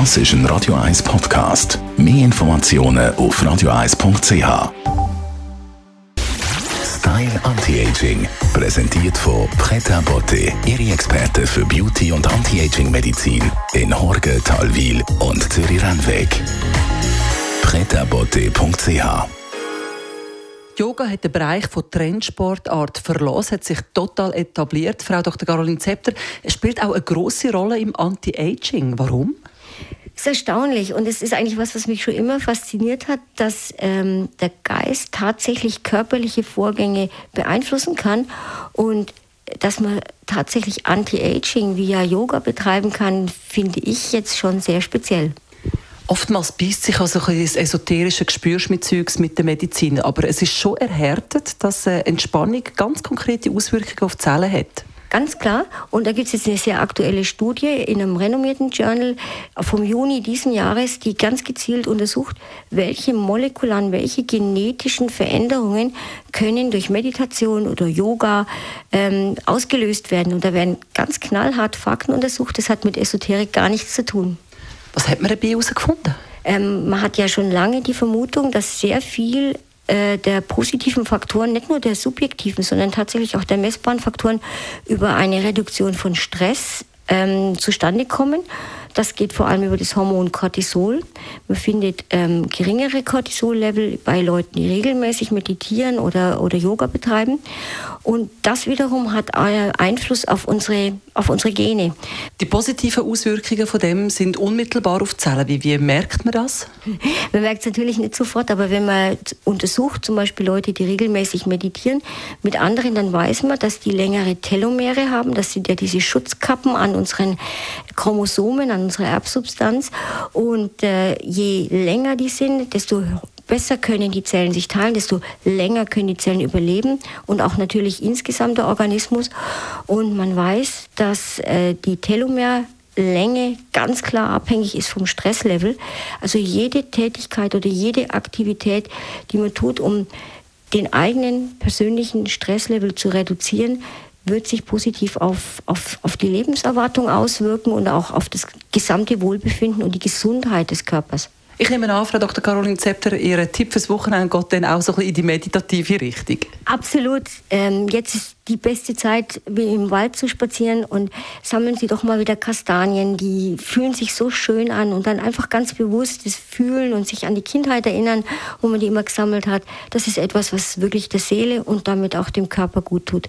Das ist ein Radio 1 Podcast. Mehr Informationen auf radio1.ch. Style Anti-Aging, präsentiert von Preta Botte, Ihre Experte für Beauty und Anti-Aging-Medizin in Horge, Talwil und Zürich-Rennweg. pretabotte.ch Yoga hat den Bereich von Trendsportart verlassen, hat sich total etabliert. Frau Dr. Caroline Zepter, es spielt auch eine große Rolle im Anti-Aging. Warum? Es ist erstaunlich und es ist eigentlich was, was mich schon immer fasziniert hat, dass ähm, der Geist tatsächlich körperliche Vorgänge beeinflussen kann und dass man tatsächlich Anti-Aging via Yoga betreiben kann, finde ich jetzt schon sehr speziell. Oftmals beißt sich also das esoterische Gespürschmitzeugs mit der Medizin, aber es ist schon erhärtet, dass Entspannung ganz konkrete Auswirkungen auf die Zellen hat. Ganz klar. Und da gibt es jetzt eine sehr aktuelle Studie in einem renommierten Journal vom Juni diesen Jahres, die ganz gezielt untersucht, welche molekularen, welche genetischen Veränderungen können durch Meditation oder Yoga ähm, ausgelöst werden. Und da werden ganz knallhart Fakten untersucht. Das hat mit Esoterik gar nichts zu tun. Was hat man dabei herausgefunden? Ähm, man hat ja schon lange die Vermutung, dass sehr viel äh, der positiven Faktoren, nicht nur der subjektiven, sondern tatsächlich auch der messbaren Faktoren über eine Reduktion von Stress ähm, zustande kommen. Das geht vor allem über das Hormon Cortisol. Man findet ähm, geringere Cortisol-Level bei Leuten, die regelmäßig meditieren oder, oder Yoga betreiben. Und das wiederum hat Einfluss auf unsere, auf unsere Gene. Die positiven Auswirkungen von dem sind unmittelbar auf Zellen. Wie, wie merkt man das? Man merkt es natürlich nicht sofort, aber wenn man untersucht, zum Beispiel Leute, die regelmäßig meditieren, mit anderen, dann weiß man, dass die längere Telomere haben. Das sind ja diese Schutzkappen an unseren Chromosomen, an unserer Erbsubstanz. Und äh, je länger die sind, desto besser können die Zellen sich teilen, desto länger können die Zellen überleben und auch natürlich insgesamt der Organismus. Und man weiß, dass äh, die Telomerlänge ganz klar abhängig ist vom Stresslevel. Also jede Tätigkeit oder jede Aktivität, die man tut, um den eigenen persönlichen Stresslevel zu reduzieren, wird sich positiv auf, auf, auf die Lebenserwartung auswirken und auch auf das gesamte Wohlbefinden und die Gesundheit des Körpers. Ich nehme an, Frau Dr. Caroline Zepter, Ihr Tipp fürs Wochenende geht dann auch so ein bisschen in die meditative Richtung. Absolut. Ähm, jetzt ist die beste Zeit, wie im Wald zu spazieren und sammeln Sie doch mal wieder Kastanien. Die fühlen sich so schön an und dann einfach ganz bewusst das Fühlen und sich an die Kindheit erinnern, wo man die immer gesammelt hat. Das ist etwas, was wirklich der Seele und damit auch dem Körper gut tut.